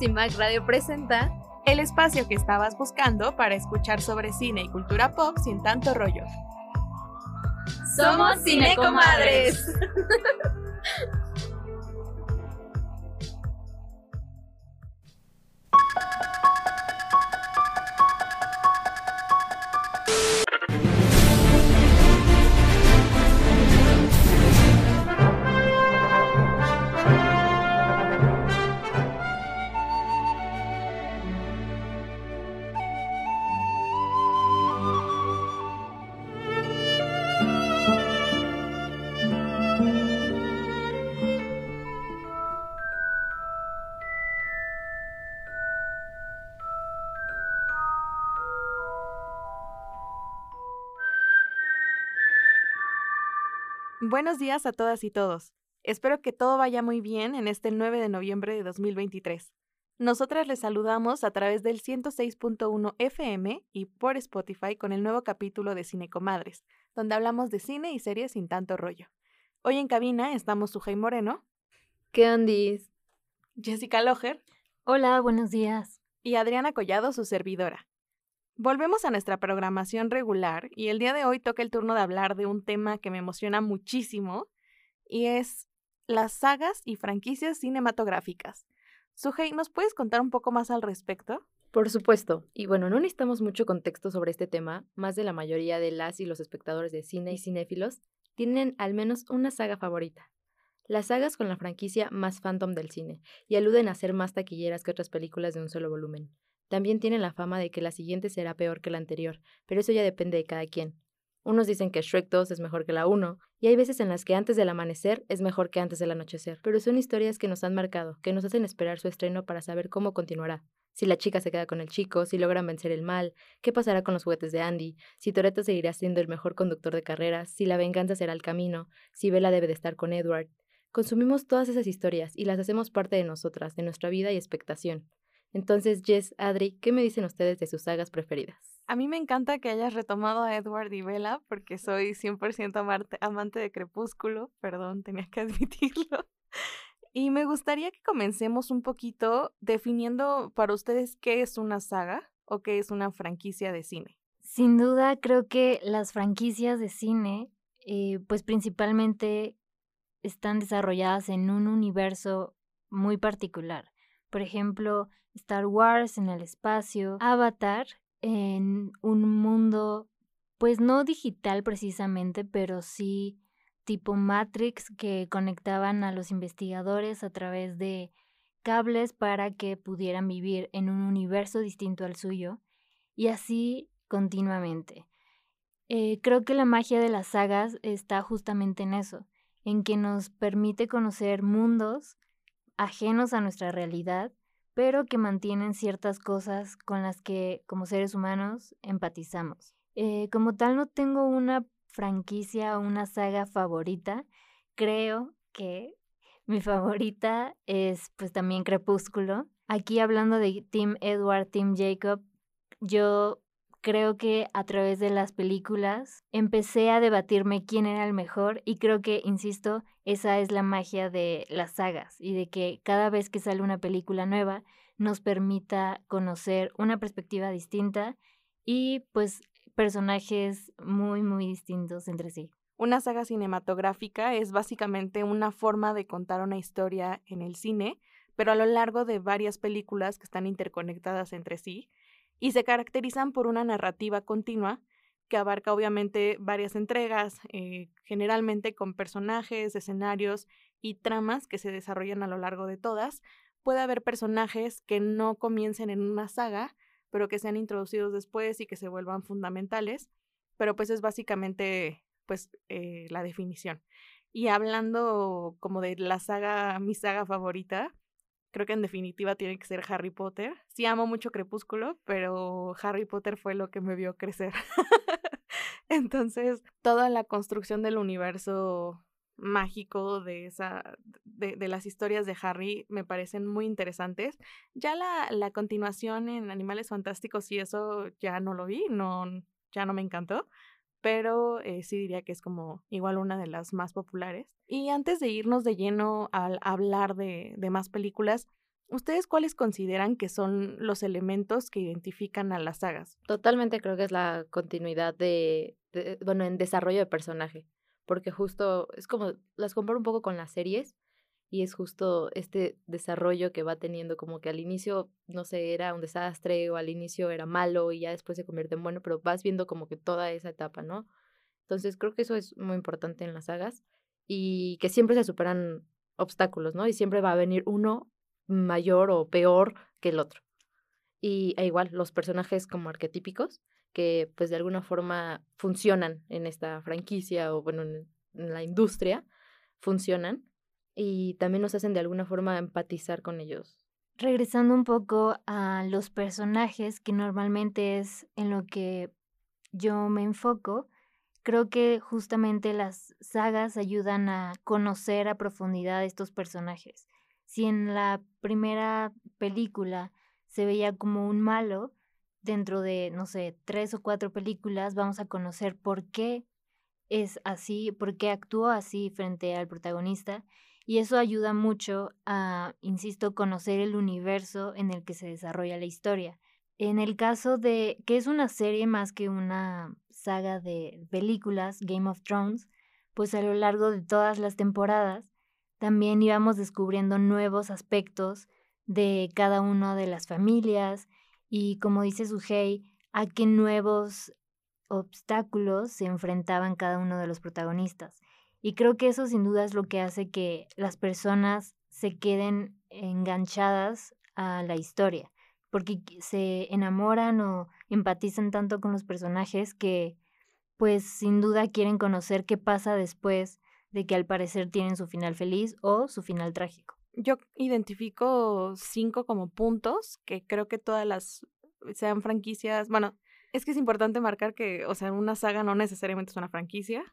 CIMAC Radio presenta el espacio que estabas buscando para escuchar sobre cine y cultura pop sin tanto rollo. Somos Cinecomadres. Buenos días a todas y todos. Espero que todo vaya muy bien en este 9 de noviembre de 2023. Nosotras les saludamos a través del 106.1 FM y por Spotify con el nuevo capítulo de Cine Comadres, donde hablamos de cine y series sin tanto rollo. Hoy en cabina estamos Sujei Moreno. ¿Qué ondis? Jessica Loher. Hola, buenos días. Y Adriana Collado, su servidora. Volvemos a nuestra programación regular y el día de hoy toca el turno de hablar de un tema que me emociona muchísimo y es las sagas y franquicias cinematográficas. Sujei, ¿nos puedes contar un poco más al respecto? Por supuesto. Y bueno, no necesitamos mucho contexto sobre este tema. Más de la mayoría de las y los espectadores de cine y cinéfilos tienen al menos una saga favorita. Las sagas con la franquicia más phantom del cine y aluden a ser más taquilleras que otras películas de un solo volumen. También tienen la fama de que la siguiente será peor que la anterior, pero eso ya depende de cada quien. Unos dicen que Shrek 2 es mejor que la 1, y hay veces en las que antes del amanecer es mejor que antes del anochecer, pero son historias que nos han marcado, que nos hacen esperar su estreno para saber cómo continuará. Si la chica se queda con el chico, si logran vencer el mal, qué pasará con los juguetes de Andy, si Toretto seguirá siendo el mejor conductor de carreras, si la venganza será el camino, si Bella debe de estar con Edward. Consumimos todas esas historias y las hacemos parte de nosotras, de nuestra vida y expectación. Entonces, Jess, Adri, ¿qué me dicen ustedes de sus sagas preferidas? A mí me encanta que hayas retomado a Edward y Bella porque soy 100% amante de Crepúsculo, perdón, tenía que admitirlo. Y me gustaría que comencemos un poquito definiendo para ustedes qué es una saga o qué es una franquicia de cine. Sin duda, creo que las franquicias de cine, eh, pues principalmente están desarrolladas en un universo muy particular. Por ejemplo, Star Wars en el espacio, Avatar en un mundo, pues no digital precisamente, pero sí tipo Matrix que conectaban a los investigadores a través de cables para que pudieran vivir en un universo distinto al suyo y así continuamente. Eh, creo que la magia de las sagas está justamente en eso, en que nos permite conocer mundos ajenos a nuestra realidad pero que mantienen ciertas cosas con las que como seres humanos empatizamos. Eh, como tal no tengo una franquicia o una saga favorita, creo que mi favorita es pues también Crepúsculo. Aquí hablando de Tim Edward, Tim Jacob, yo creo que a través de las películas empecé a debatirme quién era el mejor y creo que, insisto, esa es la magia de las sagas y de que cada vez que sale una película nueva nos permita conocer una perspectiva distinta y pues personajes muy, muy distintos entre sí. Una saga cinematográfica es básicamente una forma de contar una historia en el cine, pero a lo largo de varias películas que están interconectadas entre sí y se caracterizan por una narrativa continua que abarca obviamente varias entregas, eh, generalmente con personajes, escenarios y tramas que se desarrollan a lo largo de todas. Puede haber personajes que no comiencen en una saga, pero que sean introducidos después y que se vuelvan fundamentales, pero pues es básicamente pues eh, la definición. Y hablando como de la saga, mi saga favorita, creo que en definitiva tiene que ser Harry Potter. Sí amo mucho Crepúsculo, pero Harry Potter fue lo que me vio crecer. Entonces, toda la construcción del universo mágico de esa de, de, las historias de Harry me parecen muy interesantes. Ya la, la continuación en Animales Fantásticos y eso ya no lo vi, no, ya no me encantó pero eh, sí diría que es como igual una de las más populares. Y antes de irnos de lleno al hablar de, de más películas, ¿Ustedes cuáles consideran que son los elementos que identifican a las sagas? Totalmente creo que es la continuidad de, de bueno, en desarrollo de personaje, porque justo es como, las comparo un poco con las series, y es justo este desarrollo que va teniendo como que al inicio, no sé, era un desastre o al inicio era malo y ya después se convierte en bueno, pero vas viendo como que toda esa etapa, ¿no? Entonces creo que eso es muy importante en las sagas y que siempre se superan obstáculos, ¿no? Y siempre va a venir uno mayor o peor que el otro. Y e igual los personajes como arquetípicos que pues de alguna forma funcionan en esta franquicia o bueno, en la industria, funcionan y también nos hacen de alguna forma empatizar con ellos. Regresando un poco a los personajes, que normalmente es en lo que yo me enfoco, creo que justamente las sagas ayudan a conocer a profundidad estos personajes. Si en la primera película se veía como un malo, dentro de, no sé, tres o cuatro películas vamos a conocer por qué es así, por qué actuó así frente al protagonista y eso ayuda mucho a, insisto, conocer el universo en el que se desarrolla la historia. En el caso de que es una serie más que una saga de películas, Game of Thrones, pues a lo largo de todas las temporadas también íbamos descubriendo nuevos aspectos de cada una de las familias y como dice Suhei, a qué nuevos obstáculos se enfrentaban cada uno de los protagonistas. Y creo que eso sin duda es lo que hace que las personas se queden enganchadas a la historia, porque se enamoran o empatizan tanto con los personajes que pues sin duda quieren conocer qué pasa después de que al parecer tienen su final feliz o su final trágico. Yo identifico cinco como puntos que creo que todas las sean franquicias, bueno, es que es importante marcar que, o sea, una saga no necesariamente es una franquicia,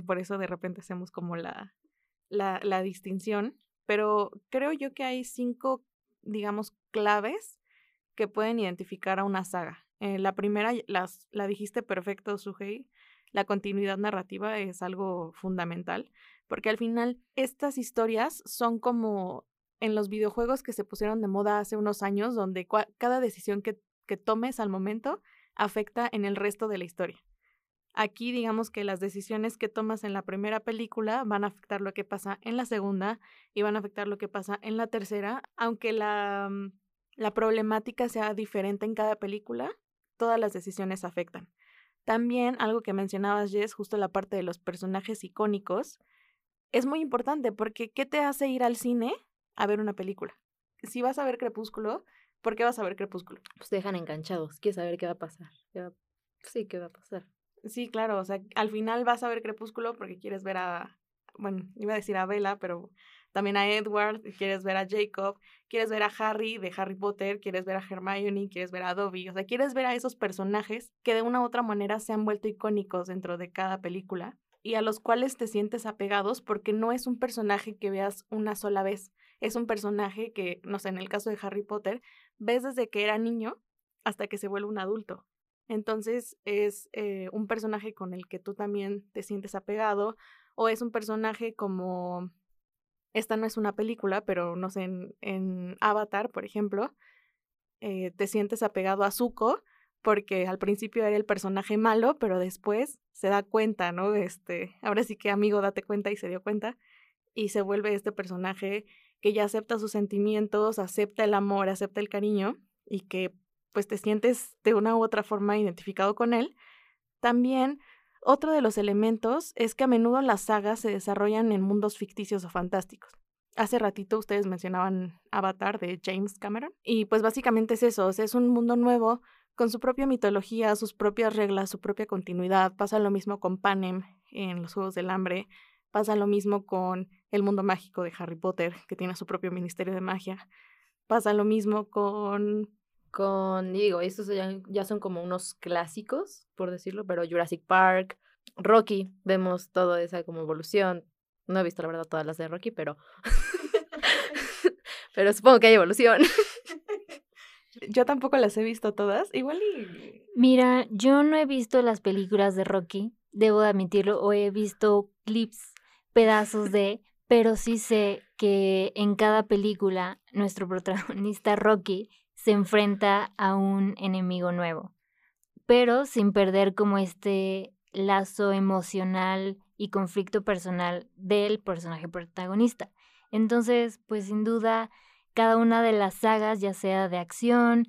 por eso de repente hacemos como la, la, distinción, pero creo yo que hay cinco, digamos, claves que pueden identificar a una saga. Eh, la primera, las, la dijiste perfecto, Suhei, la continuidad narrativa es algo fundamental, porque al final estas historias son como en los videojuegos que se pusieron de moda hace unos años, donde cada decisión que, que tomes al momento afecta en el resto de la historia. Aquí digamos que las decisiones que tomas en la primera película van a afectar lo que pasa en la segunda y van a afectar lo que pasa en la tercera, aunque la, mm, la problemática sea diferente en cada película, todas las decisiones afectan. También algo que mencionabas, Jess, justo la parte de los personajes icónicos, es muy importante porque ¿qué te hace ir al cine a ver una película? Si vas a ver Crepúsculo, ¿por qué vas a ver Crepúsculo? Pues te dejan enganchados, quieres saber qué va a pasar. Sí, qué va a pasar. Sí, claro, o sea, al final vas a ver Crepúsculo porque quieres ver a, bueno, iba a decir a Bella, pero también a Edward, quieres ver a Jacob, quieres ver a Harry de Harry Potter, quieres ver a Hermione, quieres ver a Dobby, o sea, quieres ver a esos personajes que de una u otra manera se han vuelto icónicos dentro de cada película y a los cuales te sientes apegados porque no es un personaje que veas una sola vez, es un personaje que, no sé, en el caso de Harry Potter, ves desde que era niño hasta que se vuelve un adulto. Entonces es eh, un personaje con el que tú también te sientes apegado o es un personaje como, esta no es una película, pero no sé, en, Avatar, por ejemplo, eh, te sientes apegado a Zuko porque al principio era el personaje malo, pero después se da cuenta, ¿no? Este, ahora sí que amigo, date cuenta y se dio cuenta y se vuelve este personaje que ya acepta sus sentimientos, acepta el amor, acepta el cariño y que pues te sientes de una u otra forma identificado con él. También otro de los elementos es que a menudo las sagas se desarrollan en mundos ficticios o fantásticos. Hace ratito ustedes mencionaban Avatar de James Cameron y pues básicamente es eso, es un mundo nuevo con su propia mitología, sus propias reglas, su propia continuidad. Pasa lo mismo con Panem en los Juegos del Hambre, pasa lo mismo con el mundo mágico de Harry Potter, que tiene su propio ministerio de magia. Pasa lo mismo con con, digo, estos ya, ya son como unos clásicos, por decirlo, pero Jurassic Park, Rocky, vemos toda esa como evolución. No he visto la verdad todas las de Rocky, pero pero supongo que hay evolución. Yo tampoco las he visto todas, igual y... Mira, yo no he visto las películas de Rocky, debo admitirlo, o he visto clips, pedazos de, pero sí sé que en cada película nuestro protagonista Rocky se enfrenta a un enemigo nuevo, pero sin perder como este lazo emocional y conflicto personal del personaje protagonista. Entonces, pues sin duda, cada una de las sagas, ya sea de acción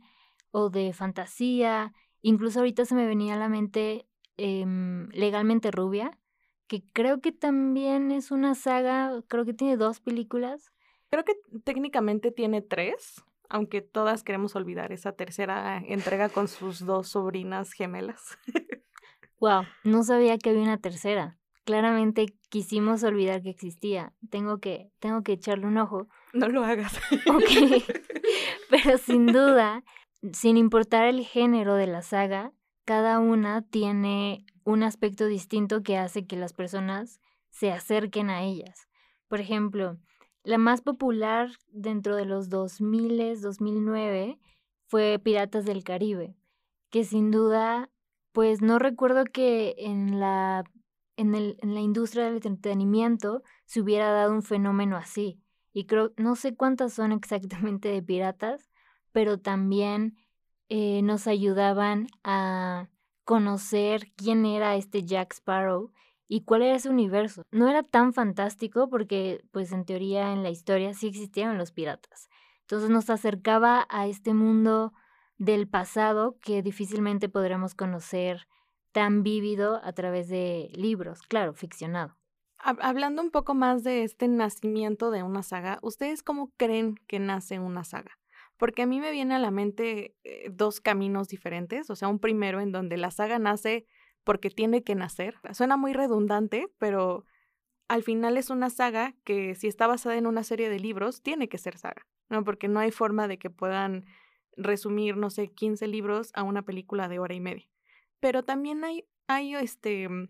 o de fantasía, incluso ahorita se me venía a la mente em, Legalmente Rubia, que creo que también es una saga, creo que tiene dos películas. Creo que técnicamente tiene tres, aunque todas queremos olvidar esa tercera entrega con sus dos sobrinas gemelas. wow, no sabía que había una tercera. Claramente quisimos olvidar que existía. Tengo que, tengo que echarle un ojo. No lo hagas. Ok. Pero sin duda, sin importar el género de la saga, cada una tiene un aspecto distinto que hace que las personas se acerquen a ellas. Por ejemplo, la más popular dentro de los 2000, 2009 fue Piratas del Caribe, que sin duda, pues no recuerdo que en la, en, el, en la industria del entretenimiento se hubiera dado un fenómeno así. Y creo, no sé cuántas son exactamente de piratas, pero también eh, nos ayudaban a conocer quién era este Jack Sparrow y cuál era ese universo. No era tan fantástico porque, pues en teoría, en la historia sí existían los piratas. Entonces nos acercaba a este mundo del pasado que difícilmente podremos conocer tan vívido a través de libros, claro, ficcionado. Hablando un poco más de este nacimiento de una saga, ¿ustedes cómo creen que nace una saga? porque a mí me viene a la mente eh, dos caminos diferentes, o sea, un primero en donde la saga nace porque tiene que nacer. Suena muy redundante, pero al final es una saga que si está basada en una serie de libros, tiene que ser saga, ¿no? Porque no hay forma de que puedan resumir, no sé, 15 libros a una película de hora y media. Pero también hay, hay este, mm,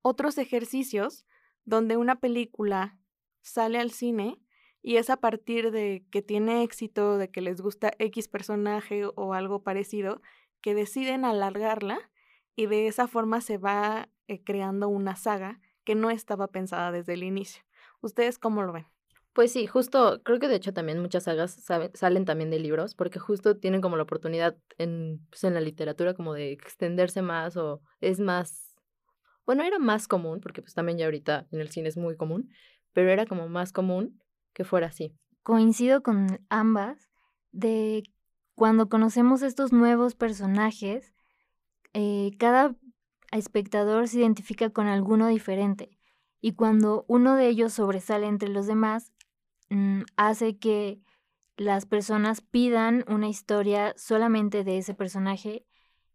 otros ejercicios donde una película sale al cine y es a partir de que tiene éxito, de que les gusta X personaje o algo parecido, que deciden alargarla y de esa forma se va eh, creando una saga que no estaba pensada desde el inicio. ¿Ustedes cómo lo ven? Pues sí, justo, creo que de hecho también muchas sagas salen también de libros, porque justo tienen como la oportunidad en, pues en la literatura como de extenderse más o es más, bueno, era más común, porque pues también ya ahorita en el cine es muy común, pero era como más común que fuera así. Coincido con ambas de cuando conocemos estos nuevos personajes, eh, cada espectador se identifica con alguno diferente y cuando uno de ellos sobresale entre los demás, mm, hace que las personas pidan una historia solamente de ese personaje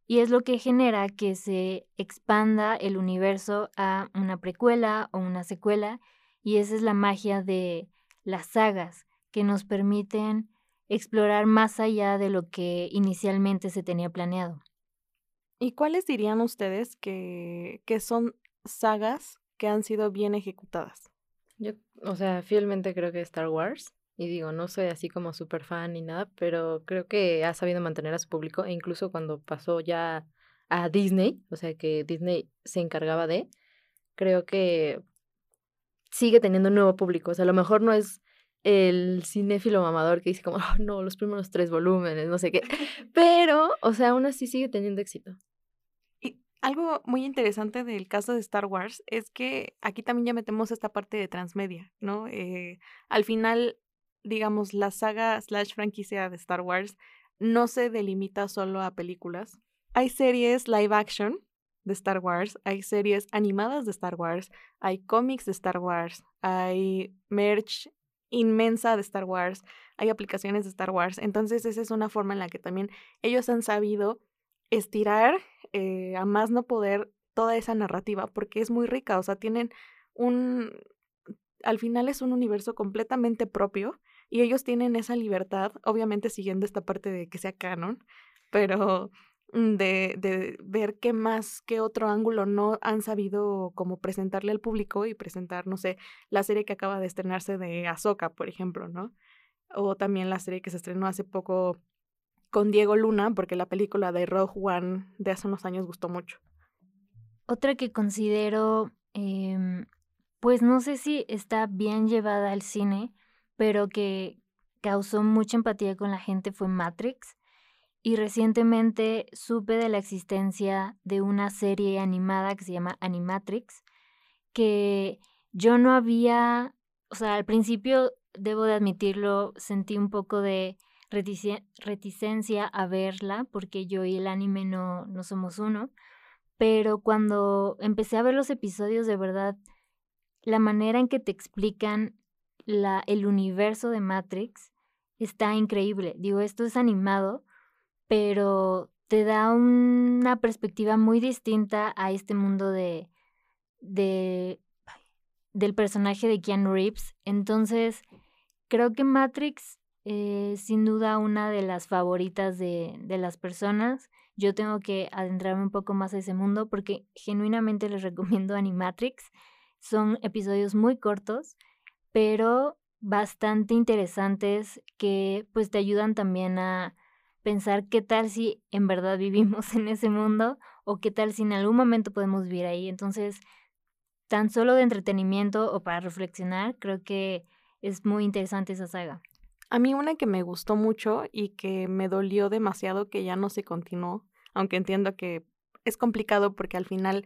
y es lo que genera que se expanda el universo a una precuela o una secuela y esa es la magia de las sagas que nos permiten explorar más allá de lo que inicialmente se tenía planeado. ¿Y cuáles dirían ustedes que, que son sagas que han sido bien ejecutadas? Yo, o sea, fielmente creo que Star Wars. Y digo, no soy así como súper fan ni nada, pero creo que ha sabido mantener a su público. E incluso cuando pasó ya a Disney, o sea, que Disney se encargaba de, creo que sigue teniendo un nuevo público. O sea, a lo mejor no es el cinéfilo mamador que dice como, oh, no, los primeros tres volúmenes, no sé qué. Pero, o sea, aún así sigue teniendo éxito. Algo muy interesante del caso de Star Wars es que aquí también ya metemos esta parte de transmedia, ¿no? Eh, al final, digamos, la saga slash franquicia de Star Wars no se delimita solo a películas. Hay series live action de Star Wars, hay series animadas de Star Wars, hay cómics de Star Wars, hay merch inmensa de Star Wars, hay aplicaciones de Star Wars, entonces esa es una forma en la que también ellos han sabido estirar eh, a más no poder toda esa narrativa, porque es muy rica, o sea, tienen un, al final es un universo completamente propio y ellos tienen esa libertad, obviamente siguiendo esta parte de que sea canon, pero Mm, de, de ver qué más, qué otro ángulo no han sabido como presentarle al público y presentar, no sé, la serie que acaba de estrenarse de Ahsoka, por ejemplo, ¿no? O también la serie que se estrenó hace poco con Diego Luna, porque la película de Rogue One de hace unos años gustó mucho. Otra que considero em, pues no sé si está bien llevada al cine, pero que causó mucha empatía con la gente fue Matrix. Y recientemente supe de la existencia de una serie animada que se llama Animatrix, que yo no había, o sea, al principio, debo de admitirlo, sentí un poco de reticencia a verla, porque yo y el anime no, somos uno, pero cuando empecé a ver los episodios, de verdad, la manera en que te explican la, el universo de Matrix está increíble. Digo, esto es animado, pero te da una perspectiva muy distinta a este mundo de, de del personaje de Keanu Reeves. Entonces, creo que Matrix es sin duda una de las favoritas de, de las personas. Yo tengo que adentrarme un poco más a ese mundo porque genuinamente les recomiendo Animatrix. Son episodios muy cortos, pero bastante interesantes que pues te ayudan también a pensar qué tal si en verdad vivimos en ese mundo o qué tal si en algún momento podemos vivir ahí. Entonces, tan solo de entretenimiento o para reflexionar, creo que es muy interesante esa saga. A mí una que me gustó mucho y que me dolió demasiado que ya no se continuó, aunque entiendo que es complicado porque al final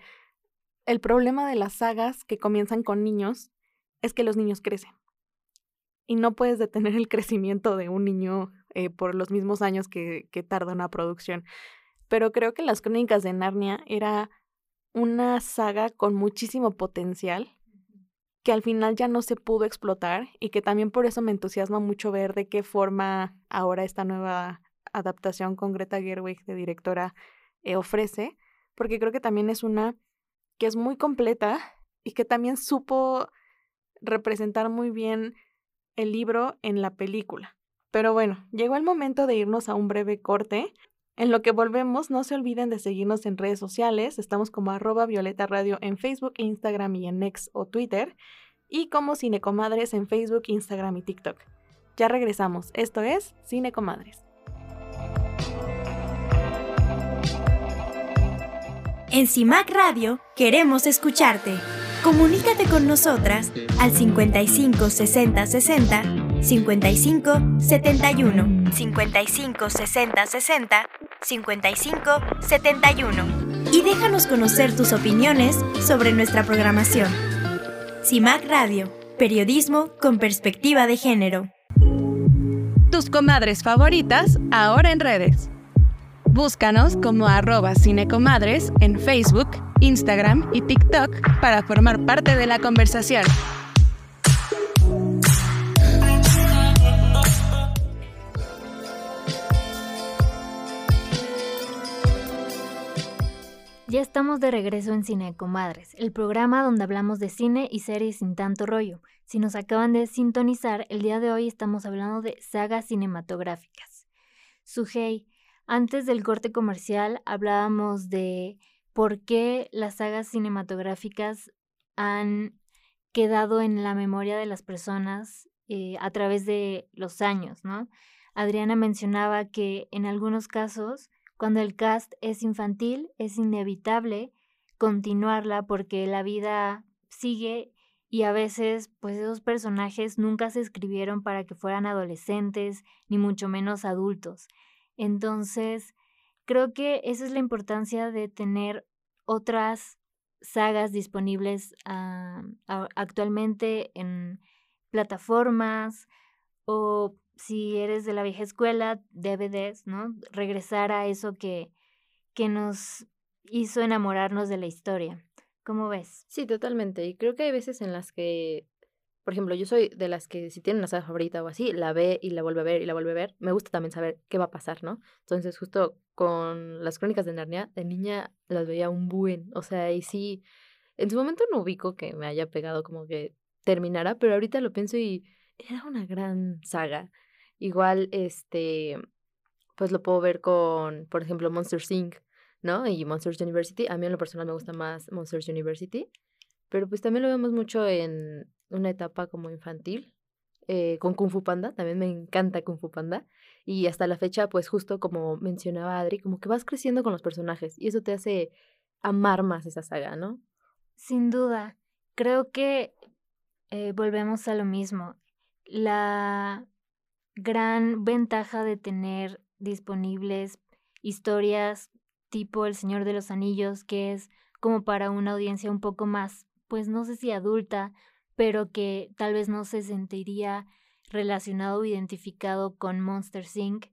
el problema de las sagas que comienzan con niños es que los niños crecen. Y no puedes detener el crecimiento de un niño eh, por los mismos años que, que tarda una producción. Pero creo que las crónicas de Narnia era una saga con muchísimo potencial que al final ya no se pudo explotar y que también por eso me entusiasma mucho ver de qué forma ahora esta nueva adaptación con Greta Gerwig de directora eh, ofrece, porque creo que también es una que es muy completa y que también supo representar muy bien el libro en la película. Pero bueno, llegó el momento de irnos a un breve corte. En lo que volvemos, no se olviden de seguirnos en redes sociales. Estamos como arroba Violeta Radio en Facebook, Instagram y en X o Twitter. Y como Cinecomadres en Facebook, Instagram y TikTok. Ya regresamos. Esto es Cinecomadres. En CIMAC Radio queremos escucharte. Comunícate con nosotras al 55 60 60 55 71 55 60 60 55 71 y déjanos conocer tus opiniones sobre nuestra programación. CIMAC Radio, periodismo con perspectiva de género. Tus comadres favoritas ahora en redes. Búscanos como arroba cinecomadres en Facebook, Instagram y TikTok para formar parte de la conversación. Ya estamos de regreso en Cine Comadres, el programa donde hablamos de cine y series sin tanto rollo. Si nos acaban de sintonizar, el día de hoy estamos hablando de sagas cinematográficas. Sujei, antes del corte comercial hablábamos de por qué las sagas cinematográficas han quedado en la memoria de las personas eh, a través de los años, ¿no? Adriana mencionaba que en algunos casos cuando el cast es infantil, es inevitable continuarla porque la vida sigue y a veces pues esos personajes nunca se escribieron para que fueran adolescentes ni mucho menos adultos. Entonces, creo que esa es la importancia de tener otras sagas disponibles ah, actualmente en plataformas o si eres de la vieja escuela, DVDs, ¿no? Regresar a eso que, que nos hizo enamorarnos de la historia. ¿Cómo ves? Sí, totalmente. Y creo que hay veces en las que, por ejemplo, yo soy de las que si tiene una saga favorita o así, la ve y la vuelve a ver y la vuelve a ver. Me gusta también saber qué va a pasar, ¿no? Entonces, justo con las crónicas de Narnia, de niña las veía un buen. O sea, y sí, en su momento no ubico que me haya pegado como que terminara, pero ahorita lo pienso y era una gran saga. Igual, este, pues lo puedo ver con, por ejemplo, Monsters Inc., ¿no? Y Monsters University. A mí en lo personal me gusta más Monsters University, pero pues también lo vemos mucho en una etapa como infantil, eh, con Kung Fu Panda, también me encanta Kung Fu Panda, y hasta la fecha, pues justo como mencionaba Adri, como que vas creciendo con los personajes, y eso te hace amar más esa saga, ¿no? Sin duda. creo que eh, volvemos a lo mismo. La gran ventaja de tener disponibles historias tipo El Señor de los Anillos, que es como para una audiencia un poco más, pues no sé si adulta, pero que tal vez no se sentiría relacionado o identificado con Monster Inc.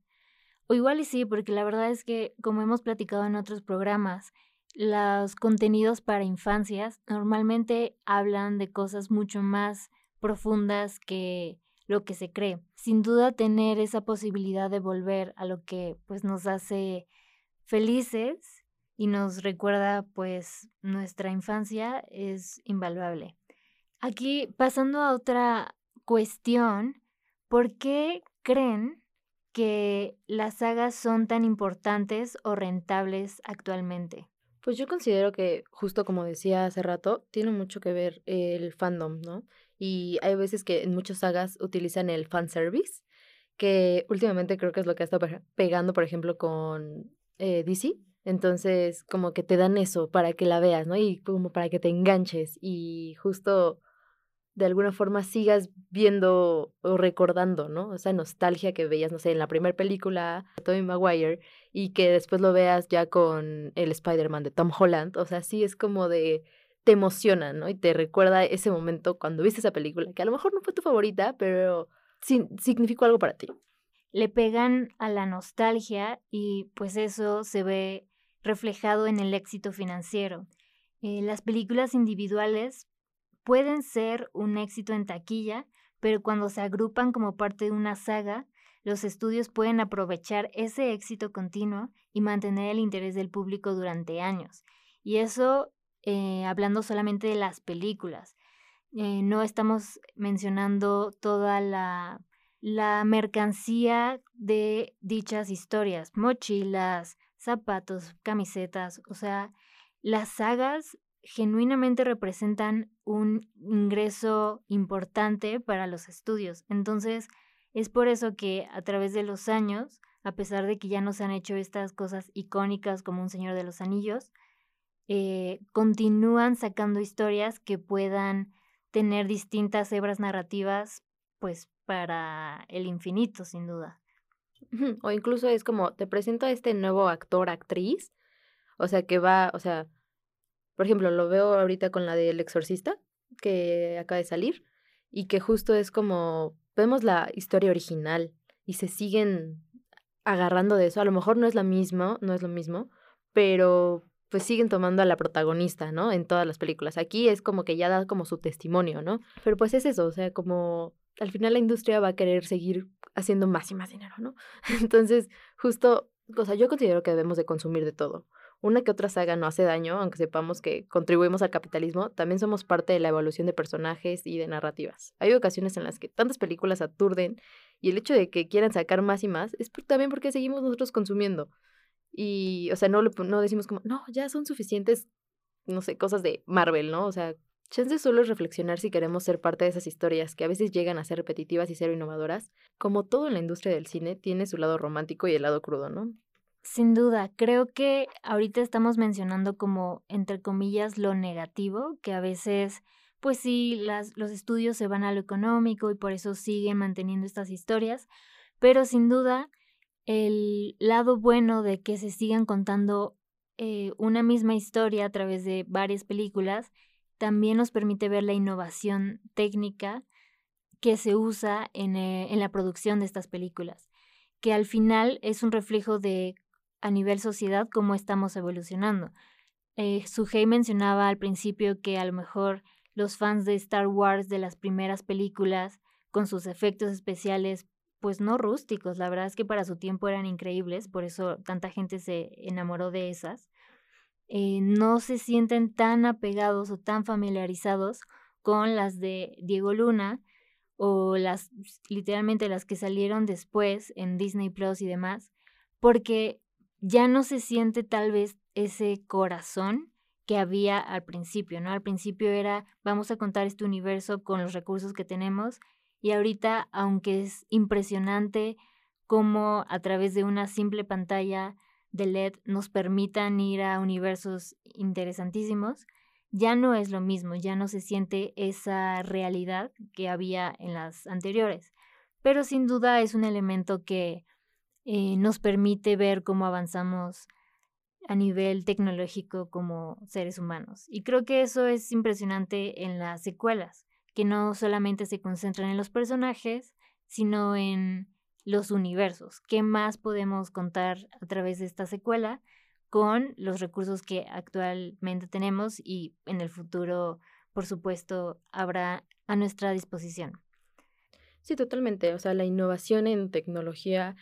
O igual y sí, porque la verdad es que, como hemos platicado en otros programas, los contenidos para infancias normalmente hablan de cosas mucho más profundas que lo que se cree. Sin duda tener esa posibilidad de volver a lo que pues nos hace felices y nos recuerda pues nuestra infancia es invaluable. Aquí pasando a otra cuestión, ¿por qué creen que las sagas son tan importantes o rentables actualmente? Pues yo considero que, justo como decía hace rato, tiene mucho que ver el fandom, ¿no? Y hay veces que en muchas sagas utilizan el fanservice, que últimamente creo que es lo que ha estado pegando, por ejemplo, con eh, DC. Entonces, como que te dan eso para que la veas, ¿no? Y como para que te enganches y justo de alguna forma sigas viendo o recordando, ¿no? Esa nostalgia que veías, no sé, en la primera película, Tobey Maguire, y que después lo veas ya con el Spider-Man de Tom Holland. O sea, sí es como de te emociona, ¿no? Y te recuerda ese momento cuando viste esa película, que a lo mejor no fue tu favorita, pero sí, significó algo para ti. Le pegan a la nostalgia y pues eso se ve reflejado en el éxito financiero. Eh, las películas individuales pueden ser un éxito en taquilla, pero cuando se agrupan como parte de una saga, los estudios pueden aprovechar ese éxito continuo y mantener el interés del público durante años. Y eso eh, hablando solamente de las películas. Eh, no estamos mencionando toda la, la mercancía de dichas historias, mochilas, zapatos, camisetas, o sea, las sagas genuinamente representan un ingreso importante para los estudios. Entonces, es por eso que a través de los años, a pesar de que ya no se han hecho estas cosas icónicas como un Señor de los Anillos, eh, continúan sacando historias que puedan tener distintas hebras narrativas, pues para el infinito, sin duda. O incluso es como, te presento a este nuevo actor, actriz, o sea, que va, o sea, por ejemplo, lo veo ahorita con la del exorcista, que acaba de salir, y que justo es como, vemos la historia original y se siguen agarrando de eso. A lo mejor no es la misma, no es lo mismo, pero pues siguen tomando a la protagonista, ¿no? En todas las películas. Aquí es como que ya da como su testimonio, ¿no? Pero pues es eso, o sea, como al final la industria va a querer seguir haciendo más y más dinero, ¿no? Entonces, justo, o sea, yo considero que debemos de consumir de todo. Una que otra saga no hace daño, aunque sepamos que contribuimos al capitalismo, también somos parte de la evolución de personajes y de narrativas. Hay ocasiones en las que tantas películas aturden y el hecho de que quieran sacar más y más es también porque seguimos nosotros consumiendo. Y, o sea, no, no decimos como, no, ya son suficientes, no sé, cosas de Marvel, ¿no? O sea, chance solo es reflexionar si queremos ser parte de esas historias que a veces llegan a ser repetitivas y ser innovadoras. Como todo en la industria del cine, tiene su lado romántico y el lado crudo, ¿no? Sin duda, creo que ahorita estamos mencionando como, entre comillas, lo negativo, que a veces, pues sí, las, los estudios se van a lo económico y por eso siguen manteniendo estas historias, pero sin duda el lado bueno de que se sigan contando eh, una misma historia a través de varias películas también nos permite ver la innovación técnica que se usa en, eh, en la producción de estas películas, que al final es un reflejo de a nivel sociedad cómo estamos evolucionando. Eh, mencionaba al principio que a lo mejor los fans de Star Wars de las primeras películas, con sus efectos especiales, pues no rústicos, la verdad es que para su tiempo eran increíbles, por eso tanta gente se enamoró de esas, eh, no se sienten tan apegados o tan familiarizados con las de Diego Luna o las literalmente las que salieron después en Disney Plus y demás, porque ya no se siente tal vez ese corazón que había al principio, ¿no? Al principio era vamos a contar este universo con los recursos que tenemos y ahorita, aunque es impresionante cómo a través de una simple pantalla de LED nos permitan ir a universos interesantísimos, ya no es lo mismo, ya no se siente esa realidad que había en las anteriores. Pero sin duda es un elemento que eh, nos permite ver cómo avanzamos a nivel tecnológico como seres humanos. Y creo que eso es impresionante en las secuelas, que no solamente se concentran en los personajes, sino en los universos. ¿Qué más podemos contar a través de esta secuela con los recursos que actualmente tenemos y en el futuro, por supuesto, habrá a nuestra disposición? Sí, totalmente. O sea, la innovación en tecnología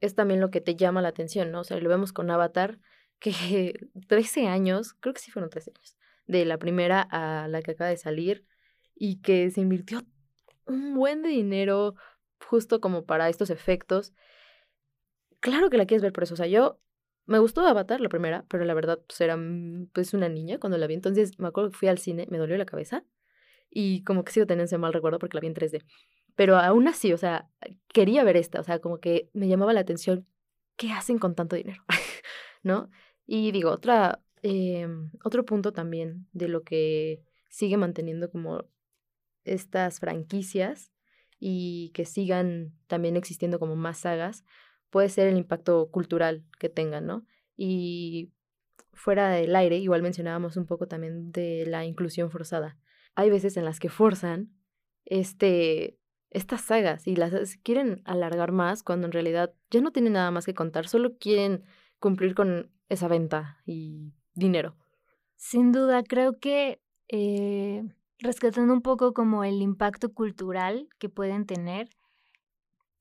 es también lo que te llama la atención, ¿no? O sea, lo vemos con Avatar, que 13 años, creo que sí fueron 13 años, de la primera a la que acaba de salir, y que se invirtió un buen de dinero justo como para estos efectos. Claro que la quieres ver por eso. O sea, yo me gustó Avatar la primera, pero la verdad pues era pues una niña cuando la vi. Entonces me acuerdo que fui al cine, me dolió la cabeza y como que sigo teniendo ese mal recuerdo porque la vi en 3D. Pero aún así, o sea, quería ver esta, o sea, como que me llamaba la atención, ¿qué hacen con tanto dinero? ¿No? Y digo, otra, eh, otro punto también de lo que sigue manteniendo como estas franquicias y que sigan también existiendo como más sagas, puede ser el impacto cultural que tengan, ¿no? Y fuera del aire, igual mencionábamos un poco también de la inclusión forzada. Hay veces en las que forzan este, estas sagas y las quieren alargar más cuando en realidad ya no tienen nada más que contar, solo quieren cumplir con esa venta y dinero. Sin duda, creo que eh, rescatando un poco como el impacto cultural que pueden tener,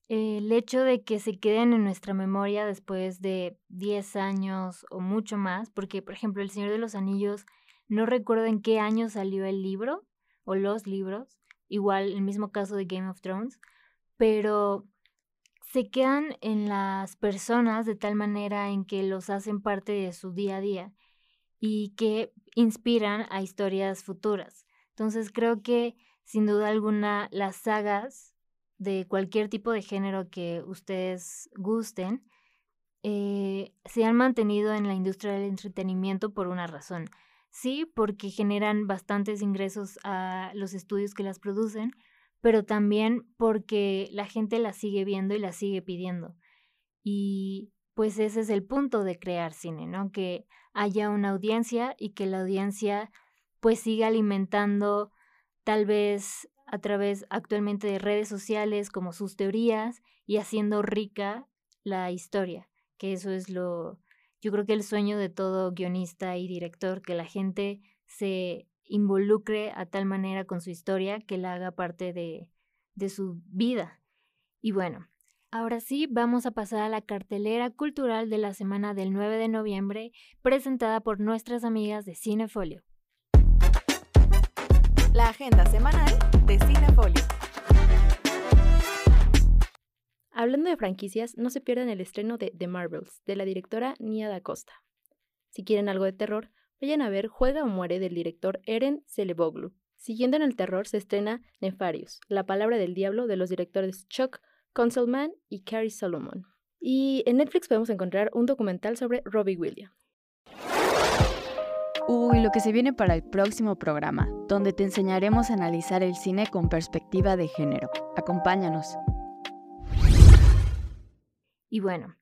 el hecho de que se queden en nuestra memoria después de 10 años o mucho más, porque por ejemplo El Señor de los Anillos, no recuerdo en qué año salió el libro o los libros, igual el mismo caso de Game of Thrones, pero se quedan en las personas de tal manera en que los hacen parte de su día a día y que inspiran a historias futuras. Entonces creo que sin duda alguna las sagas de cualquier tipo de género que ustedes gusten eh, se han mantenido en la industria del entretenimiento por una razón. Sí, porque generan bastantes ingresos a los estudios que las producen, pero también porque la gente las sigue viendo y las sigue pidiendo. Y pues ese es el punto de crear cine, ¿no? Que haya una audiencia y que la audiencia pues sigue alimentando tal vez a través actualmente de redes sociales como sus teorías y haciendo rica la historia, que eso es lo, yo creo que el sueño de todo guionista y director, que la gente se involucre a tal manera con su historia que la haga parte de, de su vida. Y bueno, ahora sí, vamos a pasar a la cartelera cultural de la semana del 9 de noviembre, presentada por nuestras amigas de Cinefolio la agenda semanal de Cinefolio. Hablando de franquicias, no se pierdan el estreno de The Marvels, de la directora Nia da Costa. Si quieren algo de terror, vayan a ver Juega o Muere del director Eren Celeboglu. Siguiendo en el terror se estrena Nefarious, La Palabra del Diablo de los directores Chuck Conselman y Carrie Solomon. Y en Netflix podemos encontrar un documental sobre Robbie Williams. Uy, lo que se viene para el próximo programa, donde te enseñaremos a analizar el cine con perspectiva de género. Acompáñanos. Y bueno,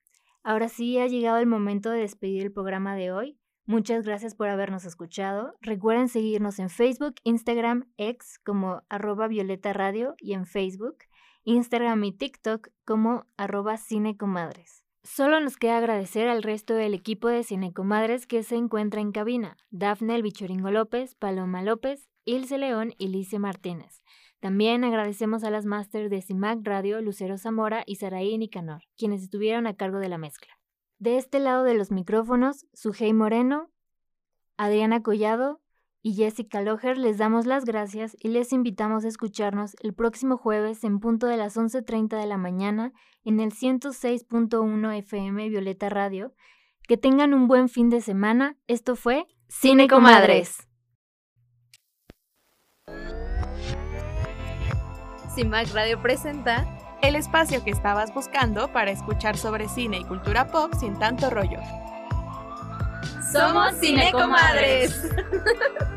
ahora sí ha llegado el momento de despedir el programa de hoy. Muchas gracias por habernos escuchado. Recuerden seguirnos en Facebook, Instagram, X como arroba Violeta y en Facebook, Instagram y TikTok como arroba Cinecomadres. Solo nos queda agradecer al resto del equipo de Cinecomadres que se encuentra en cabina, Dafne El Bichoringo López, Paloma López, Ilse León y Lice Martínez. También agradecemos a las másters de CIMAC Radio, Lucero Zamora y Saraí Nicanor, quienes estuvieron a cargo de la mezcla. De este lado de los micrófonos, Sujei Moreno, Adriana Collado, y Jessica Loher les damos las gracias y les invitamos a escucharnos el próximo jueves en punto de las 11.30 de la mañana en el 106.1 FM Violeta Radio. Que tengan un buen fin de semana. Esto fue Cine Comadres. CIMAC Radio presenta el espacio que estabas buscando para escuchar sobre cine y cultura pop sin tanto rollo. Somos Cinecomadres.